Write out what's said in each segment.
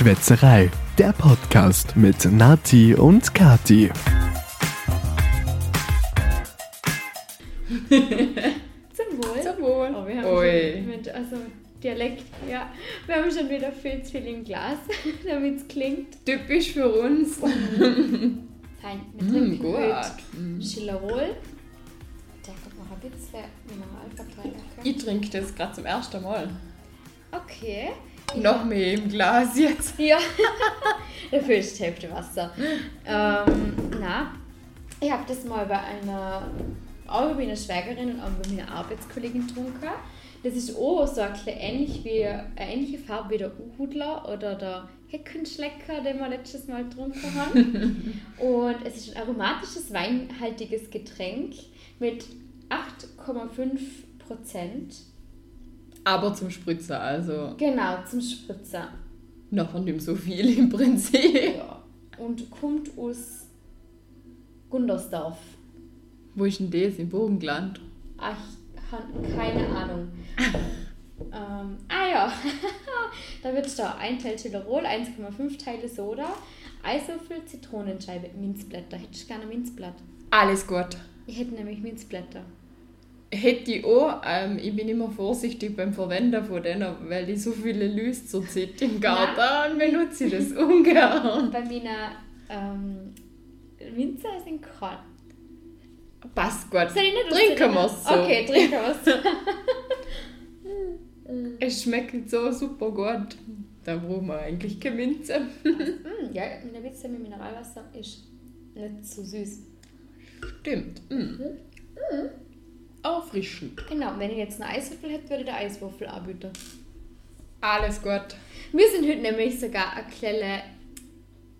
Schwätzerei, der Podcast mit Nati und Kati. Zum Wohl. Zum Wohl. Oh, wir haben schon mit, also Dialekt, ja. Wir haben schon wieder viel zu viel im Glas, damit es klingt. Typisch für uns. Fein, wir Mm, trinken gut. heute Mm. Chillerol. Der kommt noch ein bisschen Mineralverteiler. Ich trinke das gerade zum ersten Mal. Okay. Noch mehr im Glas jetzt. Ja. Dafür ist die Hälfte Wasser. Ähm, na, ich habe das mal bei einer, auch bei meiner Schwägerin und auch bei meiner Arbeitskollegin getrunken. Das ist auch so ein ähnlich wie, eine ähnliche Farbe wie der Uhudler oder der Heckenschlecker, den wir letztes Mal getrunken haben. und es ist ein aromatisches, weinhaltiges Getränk mit 8,5 Prozent. Aber zum Spritzer, also Genau, zum Spritzer. noch nicht so viel im Prinzip. Ja. Und kommt aus Gundersdorf. Wo ist denn das? Im Burgenland? Ah, Ich keine Ahnung. ähm, ah ja, da wird da ein Teil Chillerol, 1,5 Teile Soda, Eiswürfel, Zitronenscheibe, Minzblätter. Hättest du gerne Minzblatt? Alles gut. Ich hätte nämlich Minzblätter. Hätte ich auch, ähm, ich bin immer vorsichtig beim Verwenden von denen, weil ich so viele Lüs zurzeit im Garten benutze ich das ungern. Bei meiner ähm, Minze sind kalt. Passt gut. Nicht Trinken wir es so. Okay, trinken wir es. Es schmeckt so super gut. Da brauchen wir eigentlich keine Minze. Mm, ja, meine Witze mit Mineralwasser ist nicht so süß. Stimmt. Mm. Auffrischend. Genau, wenn ich jetzt einen Eiswürfel hätte, würde ich den Eiswürfel anbieten. Alles gut. Wir sind heute nämlich sogar eine kleine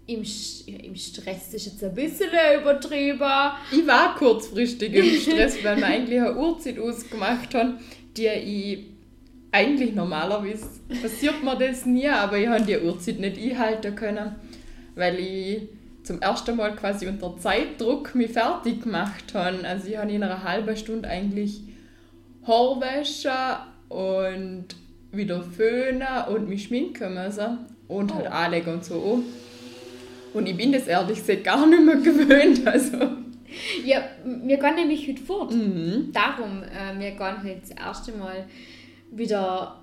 im, ja, im Stress, das ist jetzt ein bisschen übertrieben. Ich war kurzfristig im Stress, weil wir eigentlich eine Uhrzeit ausgemacht haben, die ich eigentlich normalerweise passiert mir das nie, aber ich habe die Uhrzeit nicht einhalten können, weil ich zum ersten Mal quasi unter Zeitdruck mich fertig gemacht habe. Also ich habe in einer halben Stunde eigentlich Haarwäsche und wieder föhnen und mich schminken müssen und halt Oh. anlegen und so. Und ich bin das ehrlich gesagt gar nicht mehr gewöhnt. Also. Ja, wir gehen nämlich heute fort. Mhm. Darum, äh, wir gehen heute das erste Mal wieder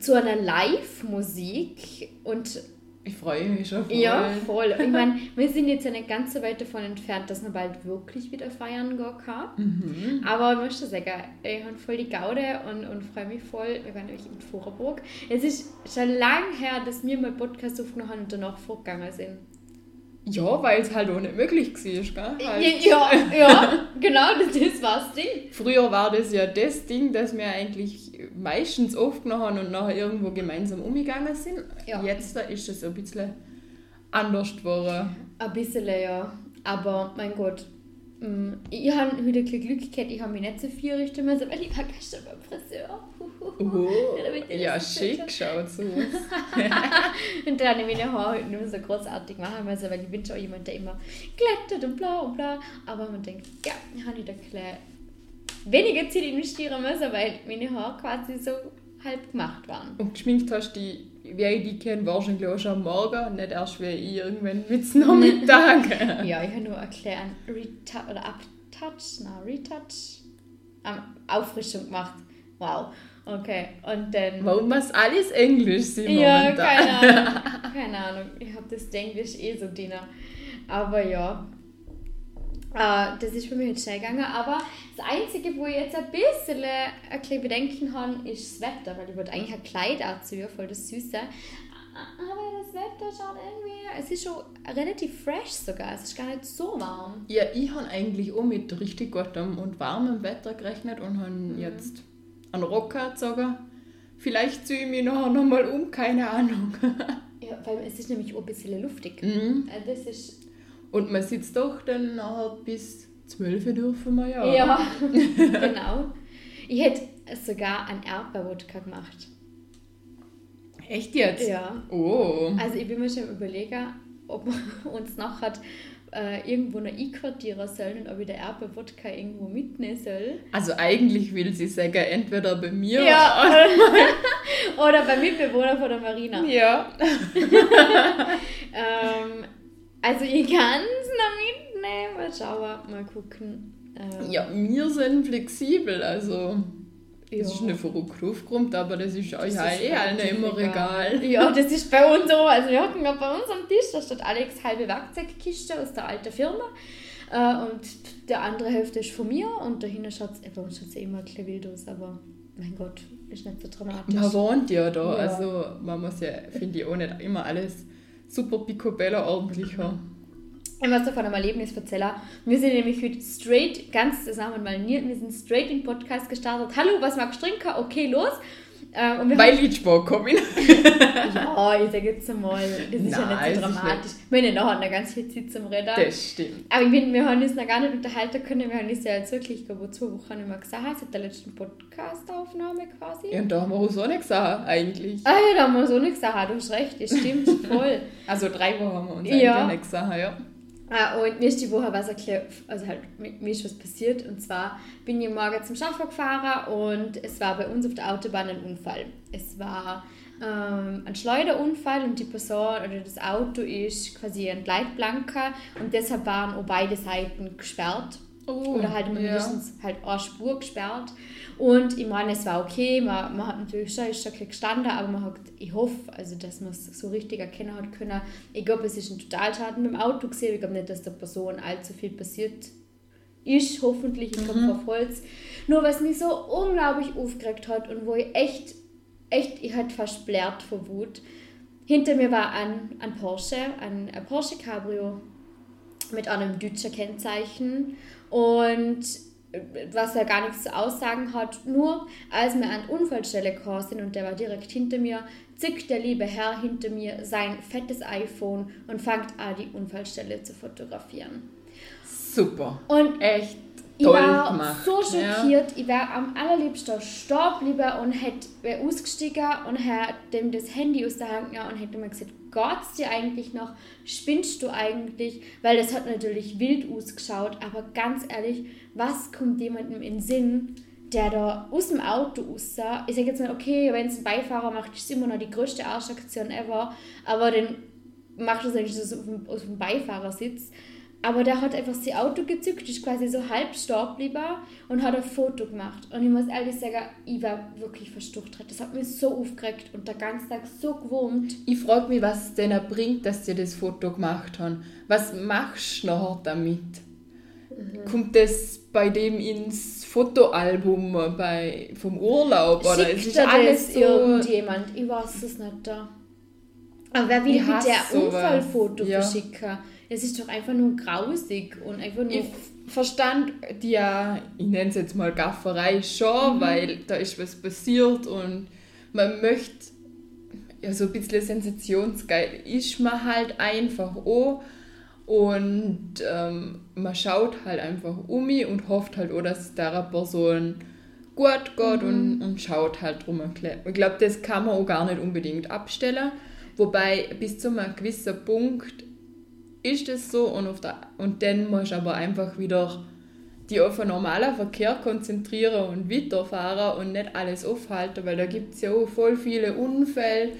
zu einer Live-Musik und Ich freue mich schon voll. ja, voll. Ich meine, wir sind jetzt ja nicht ganz so weit davon entfernt, dass man bald wirklich wieder feiern gehen kann. Mhm. Aber ich möchte sagen, ich habe voll die Gaude und, und freue mich voll. Wir waren nämlich in Vorarlberg. Es ist schon lange her, dass wir mal Podcast aufgenommen haben und danach vorgegangen sind. Ja, weil es halt auch nicht möglich war. Gell? Halt. Ja, ja, genau, das, das war das Ding. Früher war das ja das Ding, dass wir eigentlich meistens aufgenommen haben und nachher irgendwo gemeinsam umgegangen sind. Ja. Jetzt da ist es ein bisschen anders geworden. Ein bisschen, ja. Aber mein Gott, mm, ich habe heute Glück gehabt, ich habe mich nicht so viel richten müssen, weil ich war gestern beim Friseur. Oh, Ja, schick schaut so aus. Und dann habe ich meine Haare heute nicht mehr so großartig machen müssen, weil ich bin schon jemand, der immer glättet und bla und bla. Aber man denkt, ja, ich habe nicht ein bisschen weniger Zeit investieren müssen, weil meine Haare quasi so halb gemacht waren. Und geschminkt hast du die, wie ich die kenne, wahrscheinlich auch schon am Morgen, nicht erst wie ich irgendwann mit Nachmittag. Ja, ich habe nur erklären, Retouch oder Uptouch, na, Retouch, ähm, Auffrischung gemacht. Wow, okay. Und dann. Warum muss alles Englisch sein Ja, keine Ahnung. Keine Ahnung. Ich habe das Englisch eh so drin. Aber ja. Äh, das ist bei mir jetzt schnell gegangen. Aber das Einzige, wo ich jetzt ein bisschen ein bisschen Bedenken habe, ist das Wetter. Weil ich wollte eigentlich ein Kleid anziehen, voll das Süße. Aber das Wetter schaut irgendwie. Es ist schon relativ fresh sogar. Es ist gar nicht so warm. Ja, ich habe eigentlich auch mit richtig gutem und warmem Wetter gerechnet und habe jetzt einen Rock angezogen. Vielleicht ziehe ich mich nachher nochmal um, keine Ahnung. Ja, weil es ist nämlich auch ein bisschen luftig. Mhm. Äh, Das ist. Und man sitzt doch dann nachher bis 12 dürfen wir ja. Ja, genau. Ich hätte sogar einen Erdbeerwodka gemacht. Echt jetzt? Ja. Oh. Also ich bin mir schon überlegen, ob wir uns nachher äh, irgendwo noch einquartieren soll und ob ich der Erbe Wodka irgendwo mitnehmen soll. Also eigentlich will sie sagen, entweder bei mir Ja, oder, oder beim Mitbewohner von der Marina. ja. Ähm, also ich kann es noch mitnehmen, mal schauen, mal gucken. Ähm, Ja, wir sind flexibel, also ja. das ist nicht verrückt aufgeräumt, aber das ist euch ja eh allen immer egal. Ja, das ist bei uns so. Also wir hatten gerade bei uns am Tisch, da steht Alex halbe Werkzeugkiste aus der alten Firma. Äh, und der andere Hälfte ist von mir und dahinter schaut es, bei uns schaut es immer ein wild aus, aber mein Gott, ist nicht so dramatisch. Man wohnt ja da, Ja. also man muss ja, finde ich, auch nicht immer alles super picobello ordentlich haben. Muss davon ein Erlebnis erzählen. Wir sind nämlich heute straight, ganz zusammen mal nie, wir sind straight in den Podcast gestartet. Hallo, was magst du trinken? Okay, los. Äh, und wir Weil ich Sport komme. Ja, ich sage jetzt mal, das ist ja Nein, nicht so dramatisch. Wir haben ja noch ganz viel Zeit zum Reden. Das stimmt. Aber ich bin, wir haben uns noch gar nicht unterhalten können. Wir haben uns ja jetzt wirklich, ich glaube, zwei Wochen nicht mehr gesehen, seit der letzten Podcast-Aufnahme quasi. Ja, und da haben wir uns auch nicht gesagt, eigentlich. Ah ja, da haben wir so nicht gesagt, du hast recht, das stimmt, voll. Also drei Wochen haben wir uns Ja. eigentlich nicht gesagt, ja. Ah, und mir ist die Woche was erklärt, also halt, mir ist was passiert. Und zwar bin ich morgen zum Schaffen gefahren und es war bei uns auf der Autobahn ein Unfall. Es war ähm, ein Schleuderunfall und die Person oder das Auto ist quasi ein Leitplanker und deshalb waren auch beide Seiten gesperrt. Oh, Oder halt ja. mindestens halt eine Spur gesperrt. Und ich meine, es war okay, man, man hat natürlich schon, ist schon gestanden, aber man hat, ich hoffe, also, dass man es so richtig erkennen hat können. Ich glaube, es ist ein Totalschaden mit dem Auto gesehen. Ich glaube nicht, dass der Person allzu viel passiert ist, hoffentlich, ich komme auf Holz. Nur was mich so unglaublich aufgeregt hat und wo ich echt, echt, ich hatte fast blärt vor Wut. Hinter mir war ein, ein Porsche, ein, ein Porsche Cabrio mit einem deutschen Kennzeichen und was ja gar nichts zu aussagen hat. Nur als wir an die Unfallstelle gekommen sind und der war direkt hinter mir, zückt der liebe Herr hinter mir sein fettes iPhone und fängt an, die Unfallstelle zu fotografieren. Super. Und Echt ich war gemacht. so ja. schockiert, ich wäre am allerliebsten stehen geblieben und hätte ausgestiegen und hätte dem das Handy aus der Hand genommen und hätte mir gesagt, Gott's dir eigentlich noch? Spinnst du eigentlich? Weil das hat natürlich wild ausgeschaut, aber ganz ehrlich, was kommt jemandem in den Sinn, der da aus dem Auto aussah? Ich sage jetzt mal, okay, wenn es ein Beifahrer macht, ist es immer noch die größte Arschaktion ever, aber dann macht es eigentlich so auf dem, auf dem Beifahrersitz. Aber der hat einfach sein Auto gezückt, ist quasi so halb stehen geblieben und hat ein Foto gemacht. Und ich muss ehrlich sagen, ich war wirklich verstucht. Das hat mich so aufgeregt und der ganze Tag so gewurmt. Ich frage mich, was es denen bringt, dass sie das Foto gemacht haben. Was machst du nachher damit? Mhm. Kommt das bei dem ins Fotoalbum bei, vom Urlaub? Oder es Schickt ist alles das so. irgendjemand? Ich weiß es nicht. Da. Aber wer will Ich ein sowas. Unfallfoto Ja. verschicken? Das ist doch einfach nur grausig und einfach nur... Ich verstand die ja, ich nenne es jetzt mal Gafferei schon, Mhm. weil da ist was passiert und man möchte, ja so ein bisschen sensationsgeil ist man halt einfach auch und ähm, man schaut halt einfach um mich und hofft halt auch, dass es der Person gut geht und, und schaut halt drum. Ich glaube, das kann man auch gar nicht unbedingt abstellen, wobei bis zu einem gewissen Punkt ist es so und, auf der, und dann musst du aber einfach wieder die auf den normalen Verkehr konzentrieren und weiterfahren und nicht alles aufhalten, weil da gibt es ja auch voll viele Unfälle,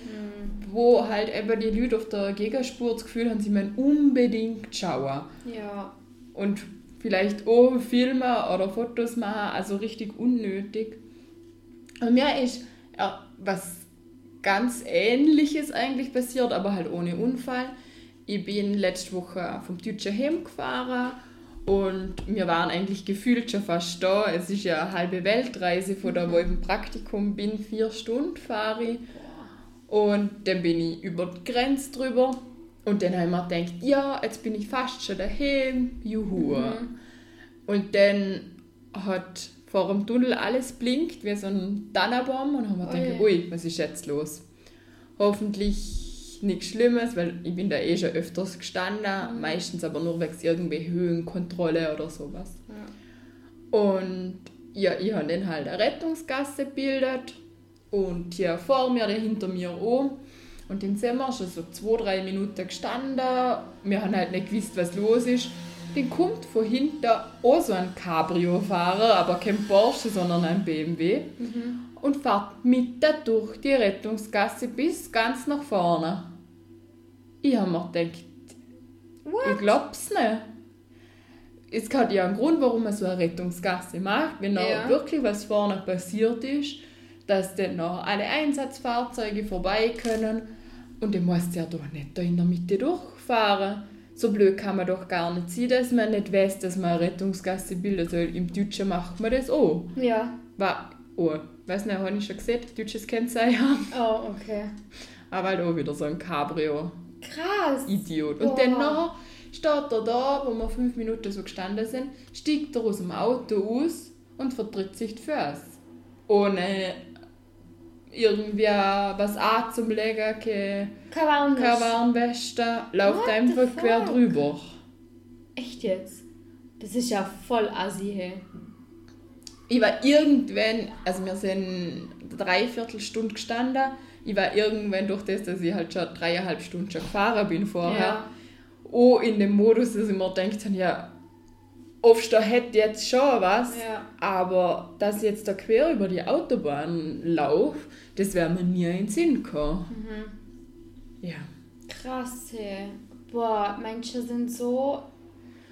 wo halt eben die Leute auf der Gegenspur das Gefühl haben, sie müssen unbedingt schauen ja. und vielleicht auch filmen oder Fotos machen, also richtig unnötig. Und mir ist ja, was ganz Ähnliches eigentlich passiert, aber halt ohne Unfall. Ich bin letzte Woche vom Deutschen Heim gefahren und wir waren eigentlich gefühlt schon fast da. Es ist ja eine halbe Weltreise, von da wo ich im Praktikum bin, vier Stunden fahre ich. Und dann bin ich über die Grenze drüber. Und dann habe ich mir gedacht, ja, jetzt bin ich fast schon daheim. Juhu. Und dann hat vor dem Tunnel alles blinkt wie so ein Tannenbaum. Und haben wir gedacht, Ui. ui, was ist jetzt los? Hoffentlich nichts Schlimmes, weil ich bin da eh schon öfters gestanden. Meistens aber nur wegen irgendwie Höhenkontrolle oder sowas. Und ja, ich habe dann halt eine Rettungsgasse gebildet und hier vor mir, der hinter mir auch. Und dann sind wir schon so zwei, drei Minuten gestanden. Wir haben halt nicht gewusst, was los ist. Dann kommt von hinten auch so ein Cabrio-Fahrer, aber kein Porsche, sondern ein BMW. Und fährt mitten durch die Rettungsgasse bis ganz nach vorne. Ich habe mir gedacht, ich glaub's nicht. Es hat ja einen Grund, warum man so eine Rettungsgasse macht, wenn da Ja. wirklich was vorne passiert ist, dass dann noch alle Einsatzfahrzeuge vorbei können und dann muss ja doch nicht da in der Mitte durchfahren. So blöd kann man doch gar nicht sein, dass man nicht weiß, dass man eine Rettungsgasse bildet soll. Im Deutschen macht man das auch. Ja. War, oh, weiß nicht, habe ich schon gesehen, deutsches Kennzeichen. Oh, okay. Aber halt auch wieder so ein Cabrio. Krass. Idiot. Boah. Und dann nachher steht er da, wo wir fünf Minuten so gestanden sind, steigt er aus dem Auto aus und vertritt sich Füße. Ohne irgendwie was anzulegen, keine, Warnweste, läuft einfach quer drüber. Echt jetzt? Das ist ja voll assi, hey. Ich war irgendwann, also wir sind eine Dreiviertelstunde gestanden, ich war irgendwann durch das, dass ich halt schon dreieinhalb Stunden schon gefahren bin vorher, Ja. auch in dem Modus, dass ich mir gedacht habe, ja, aufstehen hätte jetzt schon was, Ja. aber dass ich jetzt da quer über die Autobahn laufe, das wäre mir nie in den Sinn gekommen. Mhm. Ja. Krass, hey. Boah, Menschen sind so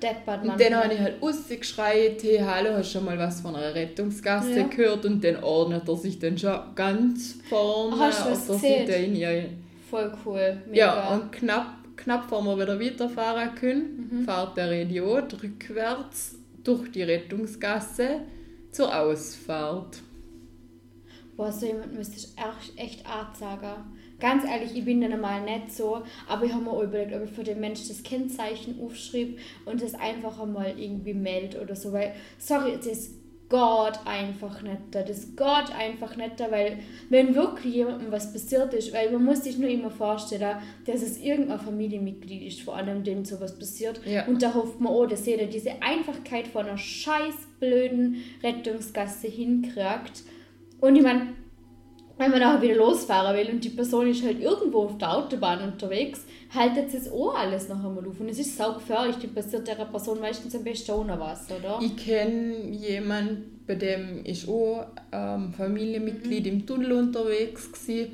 deppert, Und dann habe ich halt rausgeschreit, hey, hallo, hast du schon mal was von einer Rettungsgasse Ja. gehört? Und dann ordnet er sich dann schon ganz vorne Hast du was auf der gesehen? Seite in ihr Voll cool. Mega. Ja, und knapp, knapp vor wir wieder weiterfahren können, Mhm. fährt der Idiot rückwärts durch die Rettungsgasse zur Ausfahrt. Boah, so jemand müsste ich echt, Art sagen. Ganz ehrlich, ich bin dann normal nicht so, aber ich habe mir auch überlegt, ob ich für den Mensch das Kennzeichen aufschreibe und das einfach einmal irgendwie melde oder so, weil, sorry, das geht einfach nicht da, das geht einfach nicht da, weil wenn wirklich jemandem was passiert ist, weil man muss sich nur immer vorstellen, dass es irgendein Familienmitglied ist, vor allem dem sowas passiert. Ja. und da hofft man, oh, dass jeder diese Einfachkeit von einer scheiß blöden Rettungsgasse hinkriegt. Und ich meine, wenn man nachher wieder losfahren will und die Person ist halt irgendwo auf der Autobahn unterwegs, haltet es auch alles noch einmal auf. Und es ist sau gefährlich, die passiert der Person meistens am besten ohne was, oder? Ich kenne jemanden, bei dem ist auch ähm, Familienmitglied im Tunnel unterwegs gsi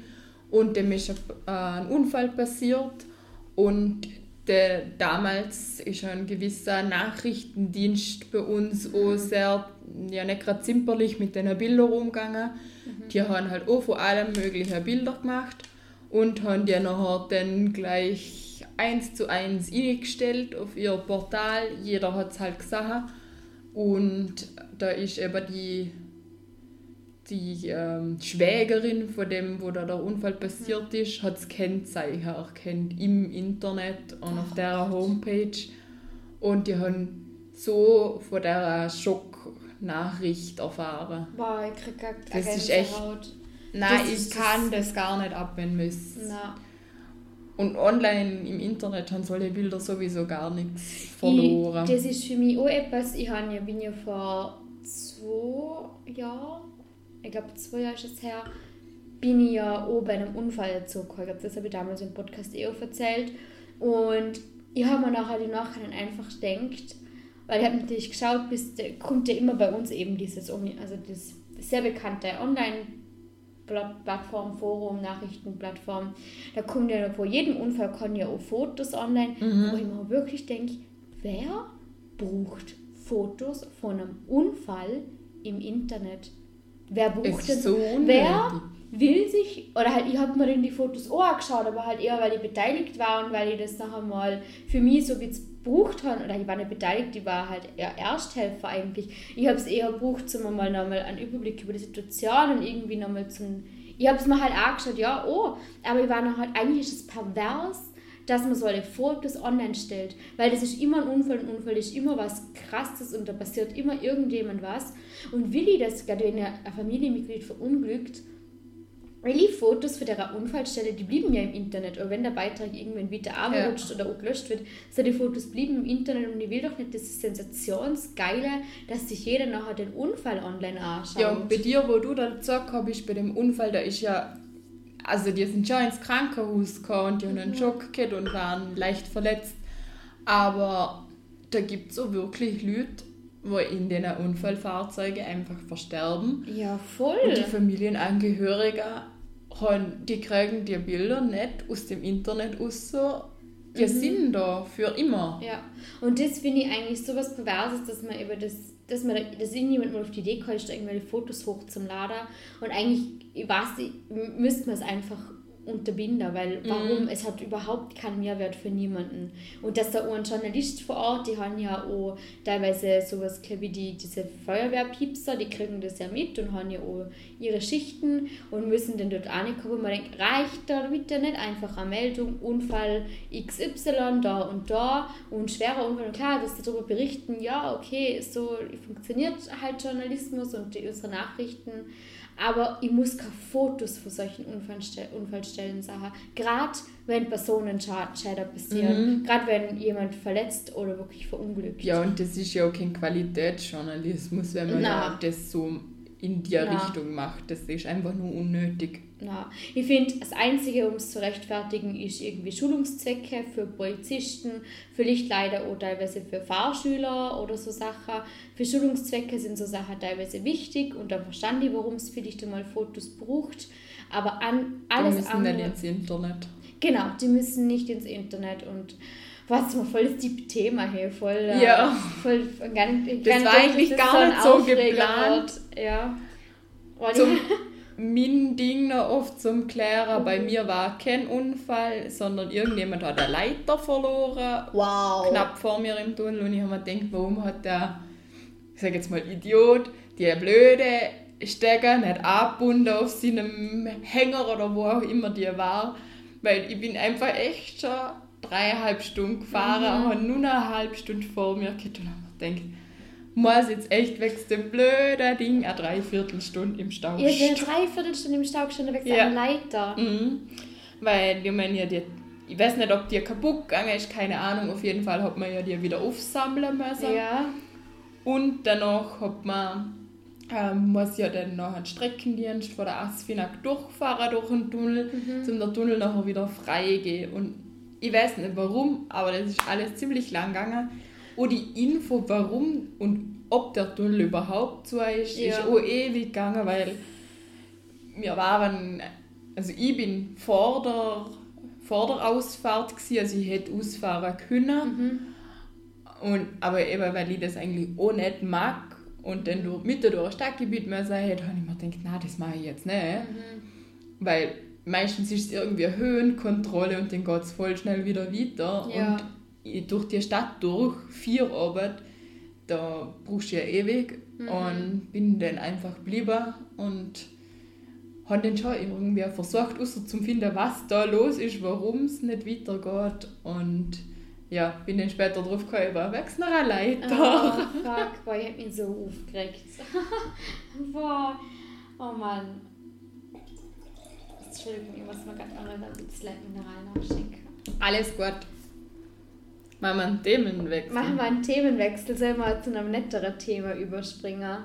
und dem ist ein, äh, ein Unfall passiert und der, damals ist ein gewisser Nachrichtendienst bei uns auch sehr, ja nicht gerade zimperlich mit den Bildern umgegangen. Die haben halt auch von allem möglichen Bilder gemacht und haben die nachher dann gleich eins zu eins eingestellt auf ihr Portal. Jeder hat es halt gesehen. Und da ist eben die, die ähm, Schwägerin von dem, wo da der Unfall passiert ist, hat das Kennzeichen erkannt im Internet und auf der Homepage. Und die haben so von der Schocknachricht erfahren. Boah, ich krieg gar Das ist echt-. Nein, Das ich kann das gar nicht abwenden müssen. Na. Und online im Internet haben solche Bilder sowieso gar nichts verloren. Ich, das ist für mich auch etwas, ich habe ja, bin ja vor zwei Jahren, ich glaube zwei Jahre ist es her, bin ich ja auch bei einem Unfall dazugekommen. Ich glaube, das habe ich damals im Podcast eh auch erzählt. Und ich habe mir nachher die Nachhinein einfach gedacht, weil ich habe natürlich geschaut, bis der, kommt ja immer bei uns eben dieses, also das sehr bekannte Online- Plattform, Forum, Nachrichtenplattform. Da kommt ja vor jedem Unfall kommen ja auch Fotos online, wo ich mir wirklich denke, wer braucht Fotos von einem Unfall im Internet? Wer braucht Ist denn so Wer unnötig. Will sich, oder halt, ich habe mir dann die Fotos auch angeschaut, aber halt eher, weil ich beteiligt war und weil ich das nachher mal für mich so jetzt gebraucht habe, oder ich war nicht beteiligt, ich war halt eher Ersthelfer eigentlich. Ich habe es eher gebraucht, um mal nochmal einen Überblick über die Situation und irgendwie nochmal zum, ich habe es mir halt angeschaut, ja, oh, aber ich war noch halt, eigentlich ist es pervers, dass man solche Fotos online stellt, weil das ist immer ein Unfall, ein Unfall ist immer was Krasses und da passiert immer irgendjemand was. Und will ich das, gerade wenn ein Familienmitglied verunglückt, die Fotos von der Unfallstelle, die blieben ja im Internet. Und wenn der Beitrag irgendwann wieder Ja. abrutscht oder auch gelöscht wird, so die Fotos blieben im Internet und ich will doch nicht das Sensationsgeile, dass sich jeder nachher den Unfall online anschaut. Ja, und bei dir, wo du da gesagt hast, bei dem Unfall, da ist ja also die sind schon ins Krankenhaus gekommen und die haben einen Schock gehabt und waren leicht verletzt. Aber da gibt es auch wirklich Leute, wo in den Unfallfahrzeugen einfach versterben. Ja, voll. Und die Familienangehörigen, haben, die kriegen die Bilder nicht aus dem Internet aus, so. die sind da für immer. Ja, und das finde ich eigentlich so was Perverses, dass man über das, dass man, dass irgendjemand mal auf die Idee kommt, irgendwelche Fotos hoch zum Laden und eigentlich, ich weiß müsste man es einfach unterbinden, weil warum, es hat überhaupt keinen Mehrwert für niemanden. Und dass da auch ein Journalist vor Ort, die haben ja auch teilweise sowas, glaube ich, die, diese Feuerwehrpiepser, die kriegen das ja mit und haben ja auch ihre Schichten und müssen dann dort ankommen, wo man denkt, reicht da bitte nicht einfach eine Meldung, Unfall XY da und da und schwerer Unfall. Und klar, dass sie darüber berichten, ja, okay, so funktioniert halt Journalismus und die, unsere Nachrichten, aber ich muss keine Fotos von solchen Unfallstell Unfallstellen sagen. Gerade wenn Personenschäden passieren, gerade wenn jemand verletzt oder wirklich verunglückt. Ja, und das ist ja auch kein Qualitätsjournalismus, wenn man ja das so in die Na. Richtung macht. Das ist einfach nur unnötig. Na, ich finde, das Einzige, um es zu rechtfertigen, ist irgendwie Schulungszwecke für Polizisten, vielleicht leider auch teilweise für Fahrschüler oder so Sachen. Für Schulungszwecke sind so Sachen teilweise wichtig und dann verstand ich, warum es vielleicht einmal Fotos braucht. Aber an Die alles müssen andere. nicht ins Internet. Genau, die müssen nicht ins Internet und was mal voll das Deep Thema hier, voll, äh, Ja. voll gar nicht, Das war eigentlich das gar nicht so geplant. Ja. Weil Zum mein Ding noch oft zum Klären. Bei Mhm. mir war kein Unfall, sondern irgendjemand hat eine Leiter verloren. wow. Knapp vor mir im Tunnel. Und ich habe mir gedacht, warum hat der, ich sage jetzt mal Idiot, die blöde Stecker nicht abgebunden auf seinem Hänger oder wo auch immer die war. Weil ich bin einfach echt schon dreieinhalb Stunden gefahren, Mhm. habe nur eine halbe Stunde vor mir gehabt und habe gedacht, muss jetzt echt wegen dem blöden Ding eine Dreiviertelstunde im Stau stehen. seid dreiviertel Stunde im Stau gestanden wegen Ja. einer Leiter. Mhm. Weil, ich meine, ja, die, ich weiß nicht, ob die kaputt gegangen ist, keine Ahnung. Auf jeden Fall hat man ja die wieder aufsammeln müssen. Ja. Und danach hat man, ähm, muss ja dann noch einen Streckendienst von der Asfinag durchfahren durch den Tunnel, um der Tunnel nachher wieder frei gehen. Und ich weiß nicht warum, aber das ist alles ziemlich lang gegangen. Und die Info, warum und ob der Tunnel überhaupt zu ist, Ja. ist auch ewig gegangen, weil wir waren, also ich bin vor der, vor der Ausfahrt gewesen, also ich hätte ausfahren können. Und, aber eben, weil ich das eigentlich auch nicht mag und dann durch, mitten durch ein Stadtgebiet müssen hätte, habe ich mir gedacht, nein, das mache ich jetzt nicht. Weil meistens ist es irgendwie eine Höhenkontrolle und dann geht es voll schnell wieder weiter. Ja. Und ich- durch die Stadt durch, vier Arbeit, da brauchst du ja ewig. Und bin dann einfach geblieben und habe dann schon irgendwie versucht, außer zu finden, was da los ist, warum es nicht weitergeht. Und ja, bin dann später drauf gekommen, wächst noch eine Leiter. Oh, fuck, boah, ich hab mich so aufgeregt. boah, oh Mann. Entschuldigung, ich muss mir gerade auch noch ein bisschen Mineral nachschenken. Alles gut. Machen wir einen Themenwechsel. Machen wir einen Themenwechsel, sollen wir zu einem netteren Thema überspringen?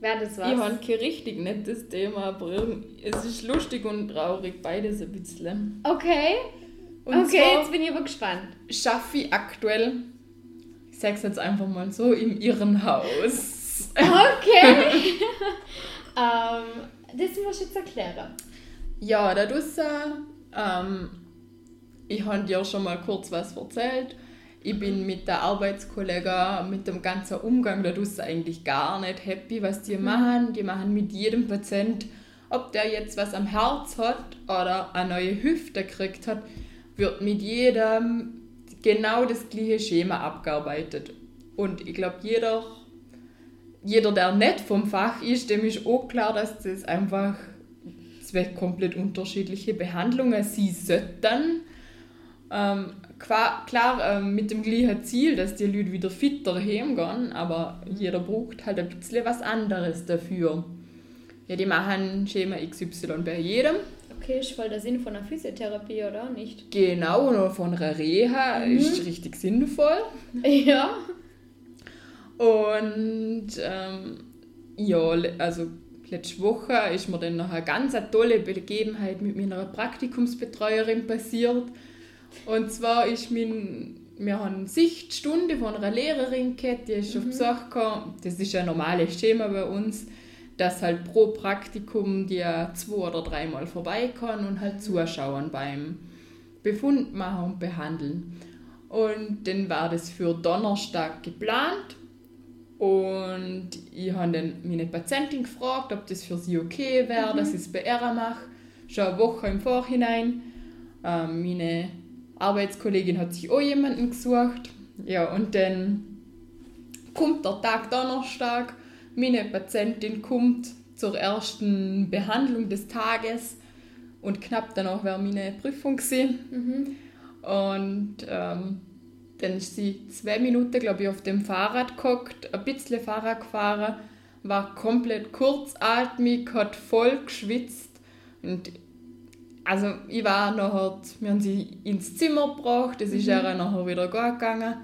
Wäre das was? Ich habe kein richtig nettes Thema, aber es ist lustig und traurig, beides ein bisschen. Okay, Und okay, zwar jetzt bin ich aber gespannt. schaffe ich aktuell, ich sag's jetzt einfach mal so, im Irrenhaus. Okay. ähm, das musst du jetzt erklären. Ja, da draussen, ähm, ich habe dir schon mal kurz was erzählt. Ich bin mit der Arbeitskollegen, mit dem ganzen Umgang da draussen eigentlich gar nicht happy, was die machen. Die machen mit jedem Patient, ob der jetzt was am Herz hat oder eine neue Hüfte gekriegt hat, wird mit jedem genau das gleiche Schema abgearbeitet. Und ich glaube, jeder, jeder, der nicht vom Fach ist, dem ist auch klar, dass das einfach zwei komplett unterschiedliche Behandlungen sie sollten. Ähm, klar ähm, mit dem gleichen Ziel, dass die Leute wieder fitter heimgehen, aber jeder braucht halt ein bisschen was anderes dafür. Ja, die machen Schema XY bei jedem. Okay, ist voll der Sinn von einer Physiotherapie, oder nicht? Genau, oder von einer Reha ist richtig sinnvoll. Ja. Und ähm, ja, also letzte Woche ist mir dann noch eine ganz tolle Begebenheit mit meiner Praktikumsbetreuerin passiert. Und zwar ist mein, wir haben eine Sichtstunde von einer Lehrerin gehabt, die ist auf Besuch gekommen. Das ist ein normales Schema bei uns, dass halt pro Praktikum die zwei oder dreimal vorbeikommen und halt zuschauen beim Befund machen und behandeln. Und dann war das für Donnerstag geplant. Und ich habe dann meine Patientin gefragt, ob das für sie okay wäre, dass ich es bei ihr mache. Schon eine Woche im Vorhinein. Ähm, meine Arbeitskollegin hat sich auch jemanden gesucht. Ja, und dann kommt der Tag Donnerstag. Meine Patientin kommt zur ersten Behandlung des Tages und knapp danach wäre meine Prüfung gewesen. Und ähm, dann ist sie zwei Minuten, glaube ich, auf dem Fahrrad gehockt, ein bisschen Fahrrad gefahren, war komplett kurzatmig, hat voll geschwitzt. Und also ich war nachher, wir haben sie ins Zimmer gebracht, es ist ihr nachher wieder gut gegangen.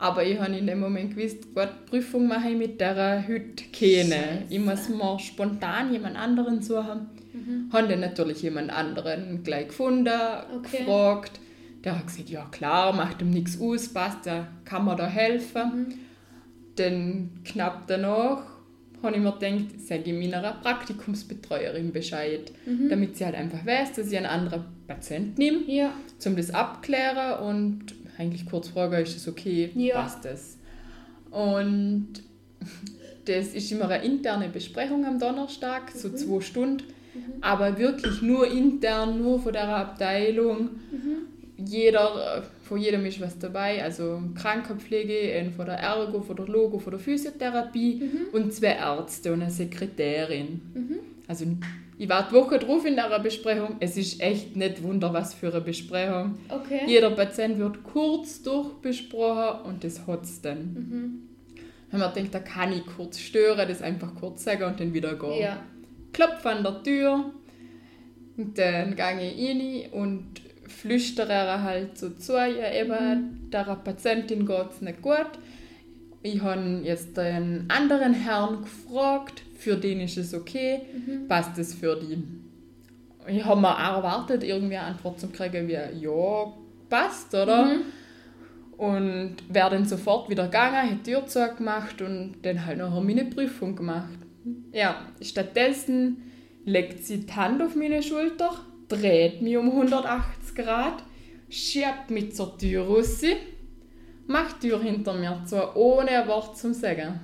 Aber ich habe in dem Moment gewusst, die Prüfung mache ich mit der heute keine. Scheiße. Ich muss mir spontan jemand anderen suchen. Mhm. Habe dann natürlich jemand anderen gleich gefunden, Okay. gefragt. Der hat gesagt, ja klar, macht ihm nichts aus, passt, da kann man da helfen. Dann knapp danach habe ich mir gedacht, sage ich meiner Praktikumsbetreuerin Bescheid, damit sie halt einfach weiß, dass ich einen anderen Patient nehme, Ja. um das abklären und eigentlich kurz fragen, ist das okay, Ja. passt das. Und das ist immer eine interne Besprechung am Donnerstag, so zwei Stunden, aber wirklich nur intern, nur von der Abteilung. Jeder, äh, von jedem ist was dabei, also Krankenpflege, ein von der Ergo, von der Logo, von der Physiotherapie und zwei Ärzte und eine Sekretärin. Also ich war die Woche drauf in der Besprechung. Es ist echt nicht wunder, was für eine Besprechung. Okay. Jeder Patient wird kurz durchbesprochen und das hat es dann. Wenn man denkt, da kann ich kurz stören, das einfach kurz sagen und dann wieder gehen. Ja. Klopfe an der Tür und dann gehe ich rein und flüstere halt so zu ihr, eben, der Patientin geht es nicht gut. Ich habe jetzt einen anderen Herrn gefragt, für den ist es okay, passt es für die? Ich habe mir auch erwartet, irgendwie eine Antwort zu kriegen, wie ja, passt, oder? Und wäre dann sofort wieder gegangen, hätte die Tür zugemacht und dann halt noch meine Prüfung gemacht. Ja, stattdessen legt sie die Hand auf meine Schulter, dreht mich um 180 Grad, schiebt mich zur Tür raus, macht die Tür hinter mir zu, ohne ein Wort zu sagen.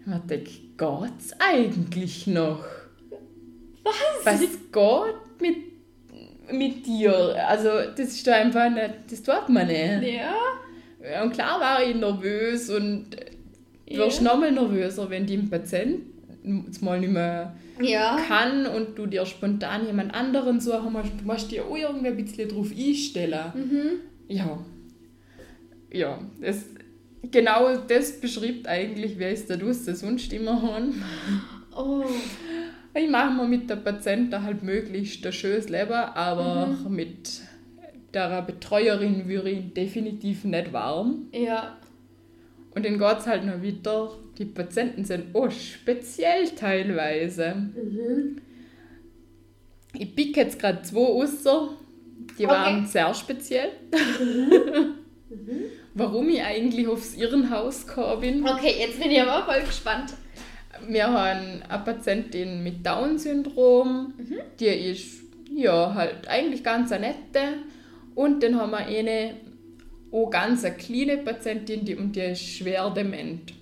Ich denke, geht's eigentlich noch? Was? Was geht mit, mit dir? Also, das ist doch einfach nicht, das tut man nicht. Ja. Und klar war ich nervös und du Ja. wirst nochmal nervöser, wenn die Patient jetzt mal nicht mehr Ja. kann und du dir spontan jemand anderen suchen musst. Du musst dir auch irgendwie ein bisschen drauf einstellen. Ja. Ja, das, genau das beschreibt eigentlich, wer ist der Dusse sonst immer haben. Oh. Ich mache mir mit der Patienten halt möglichst ein schönes Leben, aber Mhm. mit der Betreuerin würde ich definitiv nicht warm. Ja. Und dann geht es halt noch weiter. Die Patienten sind auch speziell teilweise. Mhm. Ich pick jetzt gerade zwei raus. Die waren Okay. sehr speziell. Warum ich eigentlich aufs Irrenhaus gekommen bin. Okay, jetzt bin ich aber voll gespannt. Wir haben eine Patientin mit Down-Syndrom. Die ist ja halt eigentlich ganz eine nette. Und dann haben wir eine auch ganz eine kleine Patientin, die, und die ist schwer dement.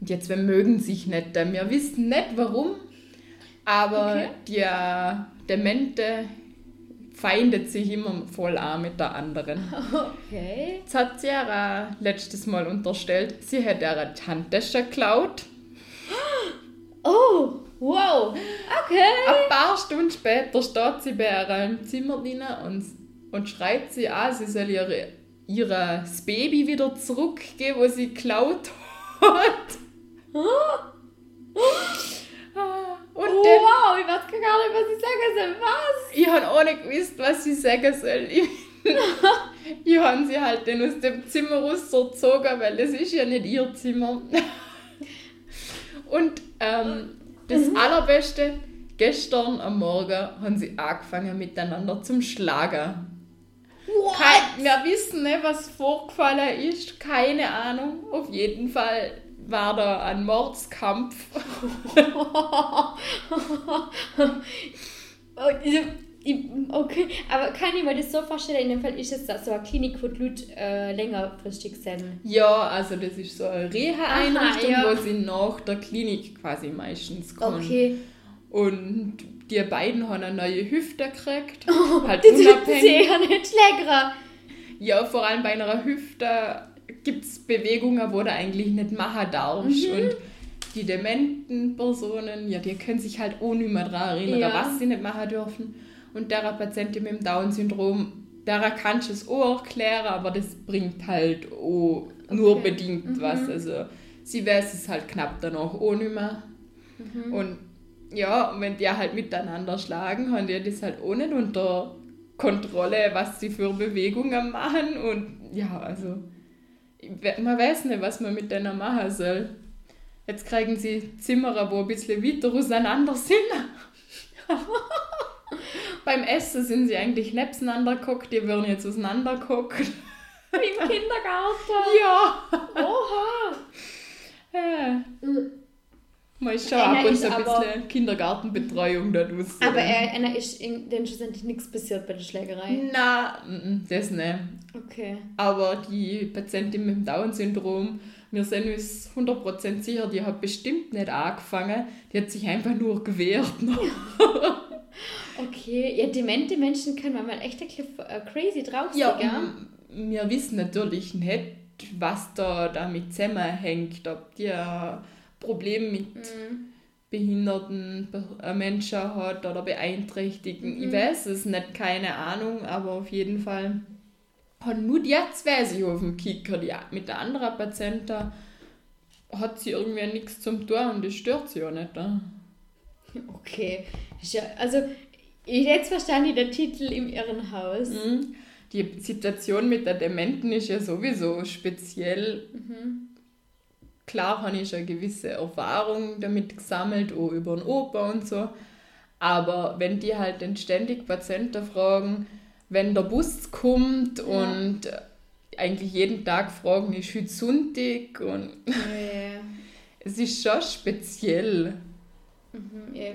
Und jetzt, wir mögen sich nicht. Wir wissen nicht warum, aber Okay. die äh, Demente feindet sich immer voll an mit der anderen. Okay. Jetzt hat auch letztes Mal unterstellt, sie hätte ihre Handtasche geklaut. Oh, wow. Okay. Ein paar Stunden später steht sie bei ihr im Zimmer drin und, und schreit sie an, sie soll ihre, das Baby wieder zurückgeben, wo sie geklaut hat. Ah, Und Oh, dann, wow, ich weiß gar nicht, was ich sagen soll. Was? ich habe auch nicht gewusst, was sie sagen soll. Ich, ich habe sie halt dann aus dem Zimmer rausgezogen, weil das ist ja nicht ihr Zimmer. Und ähm, das Allerbeste, gestern am Morgen haben sie angefangen miteinander zum Schlagen. Kein, wir wissen nicht, was vorgefallen ist, keine Ahnung. Auf jeden Fall war da ein Mordskampf. Okay, aber kann ich mir das so vorstellen, in dem Fall ist es so eine Klinik, wo die Leute äh, längerfristig sind. Ja, also das ist so eine Reha-Einrichtung, ja. wo sie nach der Klinik quasi meistens kommen. Okay. Und die beiden haben eine neue Hüfte gekriegt. halt Das ist unabhängig. sicher nicht schlägerer. Ja, vor allem bei einer Hüfte gibt es Bewegungen, wo du eigentlich nicht machen darfst. Mhm. Und die dementen Personen, ja, die können sich halt auch nicht mehr daran erinnern, Ja. was sie nicht machen dürfen. Und der Patientin mit dem Down-Syndrom, der kannst du es auch erklären, aber das bringt halt auch nur Okay. bedingt was. Also sie weiß es halt knapp danach auch nicht mehr. Mhm. Und ja, und wenn die halt miteinander schlagen, haben die das halt nicht unter Kontrolle, was sie für Bewegungen machen. Und ja, also man weiß nicht, was man mit denen machen soll. Jetzt kriegen sie Zimmer, wo ein bisschen weiter auseinander sind. Beim Essen sind sie eigentlich nebeneinander geguckt, die werden jetzt auseinander geguckt. Im Kindergarten. Ja! Oha. ja. Schon Einer ab und zu ein bisschen Kindergartenbetreuung da draus. Aber er, einer ist in den schlussendlich nichts passiert bei der Schlägerei. Na, das nicht. Okay. Aber die Patientin mit dem Down-Syndrom, wir sind uns 100% sicher, die hat bestimmt nicht angefangen. Die hat sich einfach nur gewehrt. Okay. Ja, demente Menschen können manchmal echt ein bisschen äh, crazy drauf sein, Ja, gell? wir wissen natürlich nicht, was da damit zusammenhängt. Ob die Problem mit Mhm. behinderten Be- äh, Menschen hat oder Beeinträchtigten. Mhm. Ich weiß es nicht, keine Ahnung, aber auf jeden Fall hat nur die zwei sich auf dem Kicker. Die, mit der anderen Patienten hat sie irgendwie nichts zum tun und das stört sie auch nicht. Ne? Okay. Also, ich hätte jetzt verstanden, der Titel im Irrenhaus. Mhm. Die Situation mit der Dementen ist ja sowieso speziell. Klar habe ich schon eine gewisse Erfahrung damit gesammelt, auch über den Opa und so. Aber wenn die halt dann ständig Patienten fragen, wenn der Bus kommt und äh, eigentlich jeden Tag fragen, ist heute Sonntag und Ja. es ist schon speziell. Mhm, ja.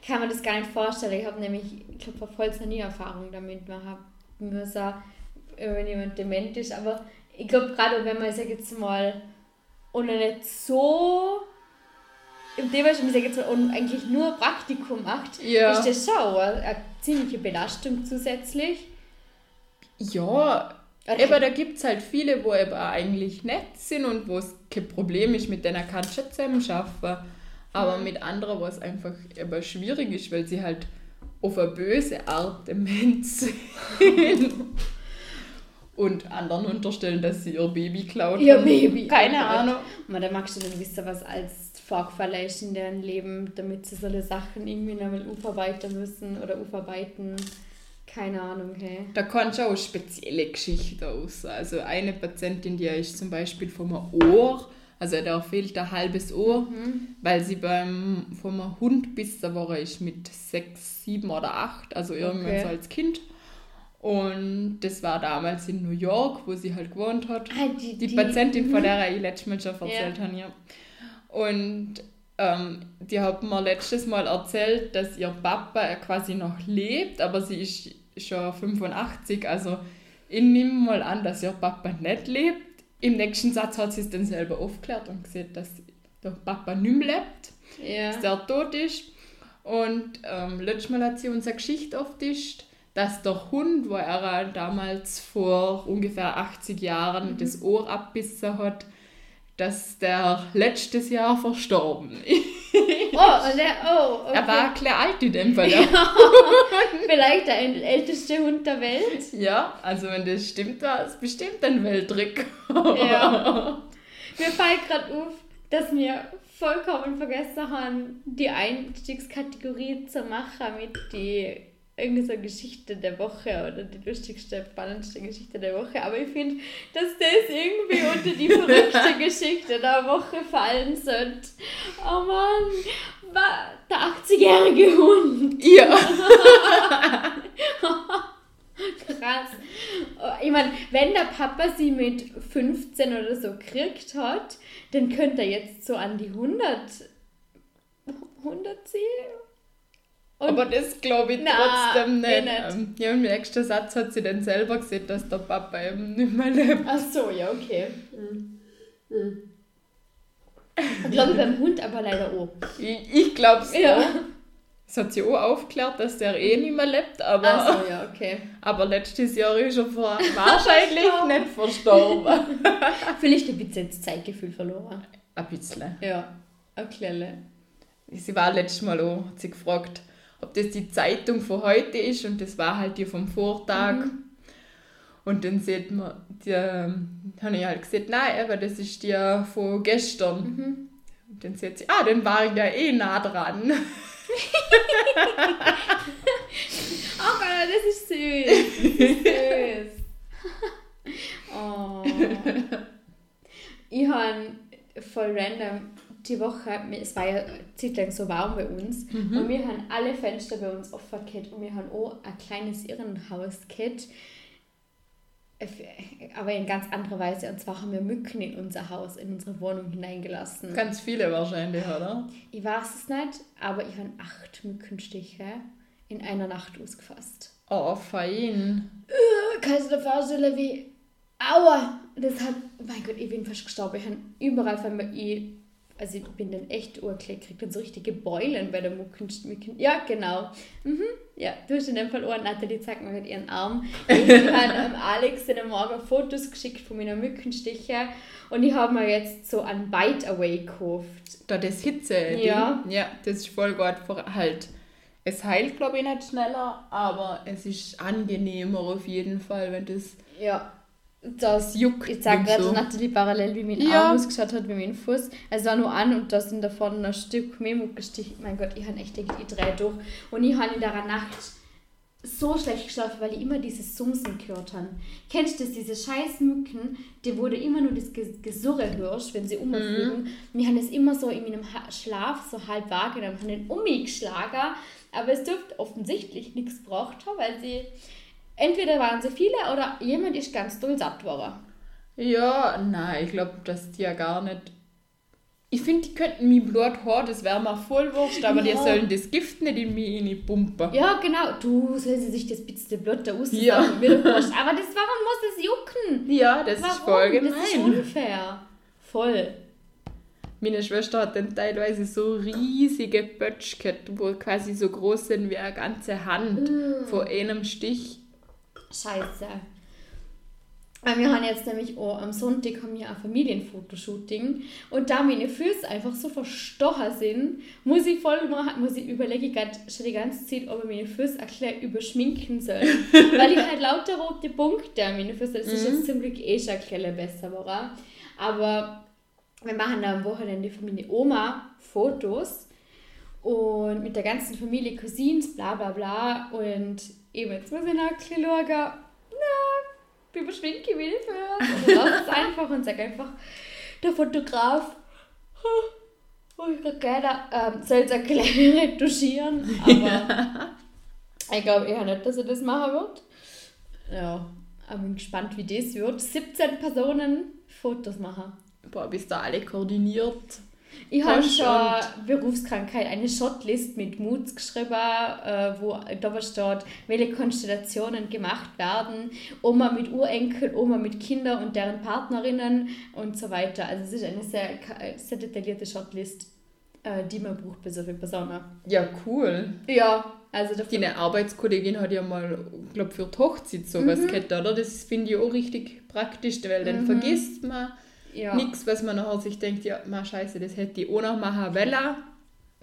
Ich kann mir das gar nicht vorstellen. Ich habe nämlich, ich glaube, vor noch nie Erfahrung damit. Man hat nur so, wenn jemand dement ist. Aber ich glaube, gerade wenn man, sag jetzt mal, und nicht so im ist, ich sag jetzt mal, und eigentlich nur Praktikum macht, Ja. ist das schon eine, eine ziemliche Belastung zusätzlich. Ja, Oder- aber da gibt es halt viele, wo eben eigentlich nett sind und wo es kein Problem ist, mit denen kannst du zusammen arbeiten. Aber mit anderen, wo es einfach eben schwierig ist, weil sie halt auf eine böse Art dement sind. und anderen unterstellen, dass sie ihr Baby klaut Ihr. Baby. Keine Gott. Ahnung. Man, da magst du dann wissen, was als vorgefallen ist in deren Leben, damit sie solche Sachen irgendwie nochmal aufarbeiten müssen oder aufarbeiten. Keine Ahnung, hey. Da kannst du auch spezielle Geschichten aus. Also eine Patientin, die ist zum Beispiel vom Ohr, also da fehlt ein halbes Ohr, weil sie beim vom Hund bis da war ist mit sechs, sieben oder acht, also irgendwann Okay. so als Kind. Und das war damals in New York, wo sie halt gewohnt hat. Ah, die, Die Patientin, mhm. von der ich letztes Mal schon erzählt habe, ja. Und ähm, die hat mir letztes Mal erzählt, dass ihr Papa quasi noch lebt, aber sie ist schon 85, also ich nehme mal an, dass ihr Papa nicht lebt. Im nächsten Satz hat sie es dann selber aufgeklärt und gesagt, dass der Papa nicht mehr lebt Ja. dass der tot ist. Und ähm, letztes Mal hat sie uns eine Geschichte aufgetischt, dass der Hund, wo er damals vor ungefähr 80 Jahren das Ohr abbissen hat, dass der letztes Jahr verstorben ist. Oh, und der, oh, okay. Er war ein bisschen alt in dem Fall. Ja. Vielleicht der älteste Hund der Welt. ja, also wenn das stimmt, war es bestimmt ein Weltrekord. Ja. Mir fällt gerade auf, dass wir vollkommen vergessen haben, die Einstiegskategorie zu machen mit die irgendwie so Geschichte der Woche oder die lustigste, spannendste Geschichte der Woche. Aber ich finde, dass das irgendwie unter die verrückte Geschichte der Woche fallen sollte. Oh Mann, der 80-jährige Hund. Ja. Krass. Ich meine, wenn der Papa sie mit 15 oder so gekriegt hat, dann könnte er jetzt so an die 100, 100 ziehen. Und Aber das glaube ich Na, trotzdem eh nicht. nicht. Ähm, Ja, im nächsten Satz hat sie dann selber gesehen, dass der Papa eben nicht mehr lebt. Ach so, ja, okay. Ich glaube beim Hund aber leider auch. Ich, ich glaube es Ja. auch. Es hat sie auch aufgeklärt, dass der eh nicht mehr lebt, aber, Ach so, ja, okay. aber letztes Jahr ist er vor, wahrscheinlich nicht verstorben. Vielleicht ein bisschen das Zeitgefühl verloren. Ein bisschen. Ja, ein Klelle. Sie war letztes Mal auch, hat sie gefragt, ob das die Zeitung von heute ist und das war halt die vom Vortag. Mhm. Und dann sieht man, die, ähm, habe ich halt gesagt, nein, aber das ist die von gestern. Mhm. Und dann sieht sie, ah, dann war ich ja eh nah dran. Oh Gott, das ist süß. Das ist süß. oh. Ich habe voll random die Woche, es war ja eine Zeit lang so warm bei uns und wir haben alle Fenster bei uns offen gehabt und wir haben auch ein kleines Irrenhaus gehabt, aber in ganz anderer Weise. Und zwar haben wir Mücken in unser Haus, in unsere Wohnung hineingelassen. Ganz viele wahrscheinlich, oder? Ich weiß es nicht, aber ich habe acht Mückenstiche in einer Nacht ausgefasst. Oh, fein. Kannst du dir vorstellen, wie. Aua! Das hat. Mein Gott, ich bin fast gestorben. Ich habe überall von mir. Ich, also, ich bin dann echt urkleck, kriegt dann so richtige Beulen bei der Mucken. Mücken. Ja, genau. Mhm. Ja, du hast in dem Fall auch. Nathalie zeigt mir mit ihren Arm. Ich habe ähm, Alex in der Morgen Fotos geschickt von meiner Mückenstiche. Und ich habe mir jetzt so ein Bite Away gekauft. Da das Hitze. Ja. Ja, das ist voll gut für halt. Es heilt, glaube ich, nicht schneller, aber es ist angenehmer auf jeden Fall, wenn das Ja. Das juckt. Ich sage gerade, so. dass Nathalie parallel wie mein Ja. Arm ausgeschaut hat, wie mein Fuß. Also war nur an und da sind davon ein Stück Memo gestichen. Mein Gott, ich habe echt gedacht, ich drehe durch. Und ich habe in der Nacht so schlecht geschlafen, weil ich immer dieses Sumsen gehört habe. Kennst du das, diese scheiß Mücken, die du immer nur das Ges- Gesurre hörst, wenn sie umfliegen? Und ich habe das immer so in meinem Ha- Schlaf so halb wahrgenommen, habe den umgeschlagen, aber es dürfte offensichtlich nichts gebracht haben, weil sie entweder waren sie viele oder jemand ist ganz doll satt geworden. Ja, nein, ich glaube, dass die ja gar nicht. Ich finde, die könnten mir Blut haben, das wäre mir voll wurscht, aber die Ja. sollen das Gift nicht in mich rein pumpen. Ja, genau. Du soll sie sich das bisschen Blut da aussaugen, Ja. wieder wurscht. Aber das, warum muss es jucken? Ja, das Warum? ist voll gemein. Das ist unfair. Voll. Meine Schwester hat dann teilweise so riesige Bötsch gehabt, wo quasi so groß sind wie eine ganze Hand Mm. von einem Stich. Scheiße. Weil Wir haben jetzt nämlich auch am Sonntag haben wir ein Familienfotoshooting und da meine Füße einfach so verstochen sind, muss ich voll machen, muss ich überlege gerade schon die ganze Zeit, ob ich meine Füße bisschen überschminken soll. Weil ich halt lauter rote Punkte an meine Füße, das ist jetzt zum Glück eh schon ein besser geworden. Aber wir machen da am Wochenende für meine Oma Fotos und mit der ganzen Familie, Cousins, bla bla bla. Und eben, jetzt muss ich noch ein bisschen schauen, na, wie überschminke ich mich für? Oder lass es einfach und sag einfach, der Fotograf, oh, ich grad gerne, ähm, soll es ein bisschen retuschieren, aber ich glaube eher nicht, dass er das machen wird. Ja, ich bin gespannt, wie das wird. 17 Personen Fotos machen. Boah, bist du alle koordiniert? Ich habe schon Berufskrankheit, eine Shotlist mit Moods geschrieben, äh, wo da steht, welche Konstellationen gemacht werden. Oma mit Urenkel, Oma mit Kindern und deren Partnerinnen und so weiter. Also es ist eine sehr, ka- sehr detaillierte Shotlist, äh, die man braucht bei so vielen Personen. Ja, cool. Ja, also davon, Deine Arbeitskollegin hat ja mal, glaube für die Hochzeit sowas Mhm. gehabt, oder? Das finde ich auch richtig praktisch, weil dann vergisst man ja. nichts, was man nachher sich denkt, ja, ma scheiße, das hätte ich auch noch machen wollen.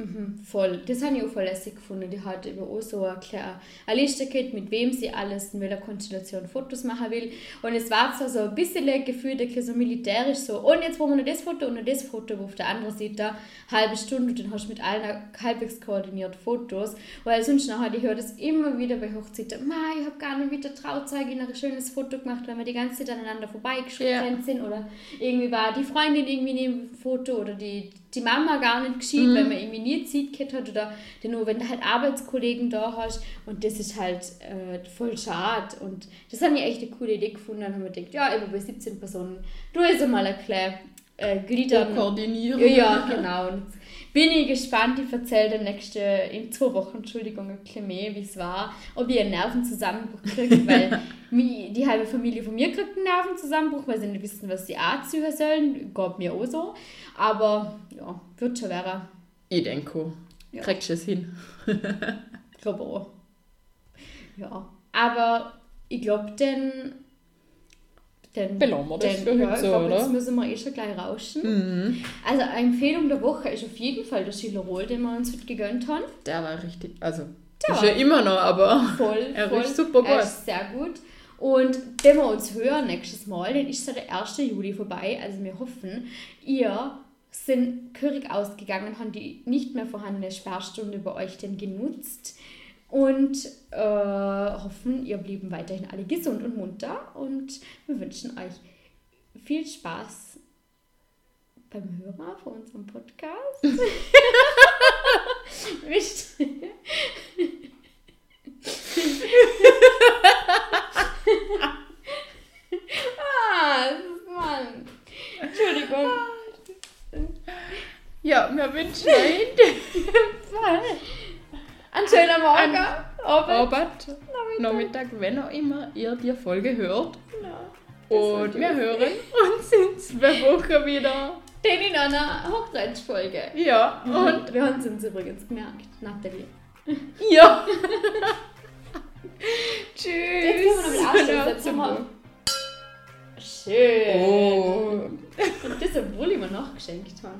Mhm, voll. Das habe ich auch voll lässig gefunden. Die hat eben auch so eine, kleine, eine Liste gehabt, mit wem sie alles in welcher Konstellation Fotos machen will. Und es war zwar so ein bisschen gefühlt, so militärisch so, und jetzt wollen wir noch das Foto und noch das Foto, wo auf der anderen Seite eine halbe Stunde und dann hast du mit allen halbwegs koordiniert Fotos. Weil sonst nachher, ich höre das immer wieder bei Hochzeiten, Ma, ich habe gar nicht mit der Trauzeugin ein schönes Foto gemacht, weil wir die ganze Zeit aneinander vorbeigeschritten ja. sind oder irgendwie war die Freundin irgendwie neben dem Foto oder die, die Mama gar nicht geschieht, mhm. weil man irgendwie nie Zeit gehabt hat oder nur wenn du halt Arbeitskollegen da hast und das ist halt äh, voll schade und das habe ich echt eine coole Idee gefunden und man denkt, ja, immer bei 17 Personen, du hast mal ein kleines äh, Gliedern. koordinieren. Ja, genau. Und bin ich gespannt, ich erzähle dann nächste, in zwei Wochen, Entschuldigung, ein bisschen mehr, wie es war, ob ich einen Nervenzusammenbruch kriege, weil die halbe Familie von mir kriegt einen Nervenzusammenbruch, weil sie nicht wissen, was sie anziehen sollen. Geht mir auch so. Aber ja, wird schon werden. Ich denke, ja. kriegst du es hin. ich glaube auch. Ja, aber ich glaube, dann dann, Belassen wir das dann, ja, so, glaub, oder? Jetzt müssen wir eh schon gleich rauschen. Mhm. Also eine Empfehlung der Woche ist auf jeden Fall der Chillerol, den wir uns heute gegönnt haben. Der war richtig, also der ist ja immer noch, aber voll, er voll. ist super gut. Er ist sehr gut. Und wenn wir uns hören nächstes Mal, dann ist ja der 1. Juli vorbei. Also wir hoffen, ihr sind Körig ausgegangen, haben die nicht mehr vorhandene Sperrstunde bei euch denn genutzt und äh, hoffen, ihr blieben weiterhin alle gesund und munter und wir wünschen euch viel Spaß beim Hörer von unserem Podcast. ah, Mann. Entschuldigung. Ja, wir wünschen euch einen schönen Morgen. Abend, Abend Nachmittag. Nachmittag, wenn auch immer ihr die Folge hört. Genau. Und wir hören uns in zwei Wochen wieder. Den in einer Hochzeitsfolge. Ja. Und wir haben es uns übrigens gemerkt, Nathalie. Ja. Tschüss. Jetzt können wir noch Jetzt sind wir Schön. Oh. Und das, obwohl ich mir nachgeschenkt habe.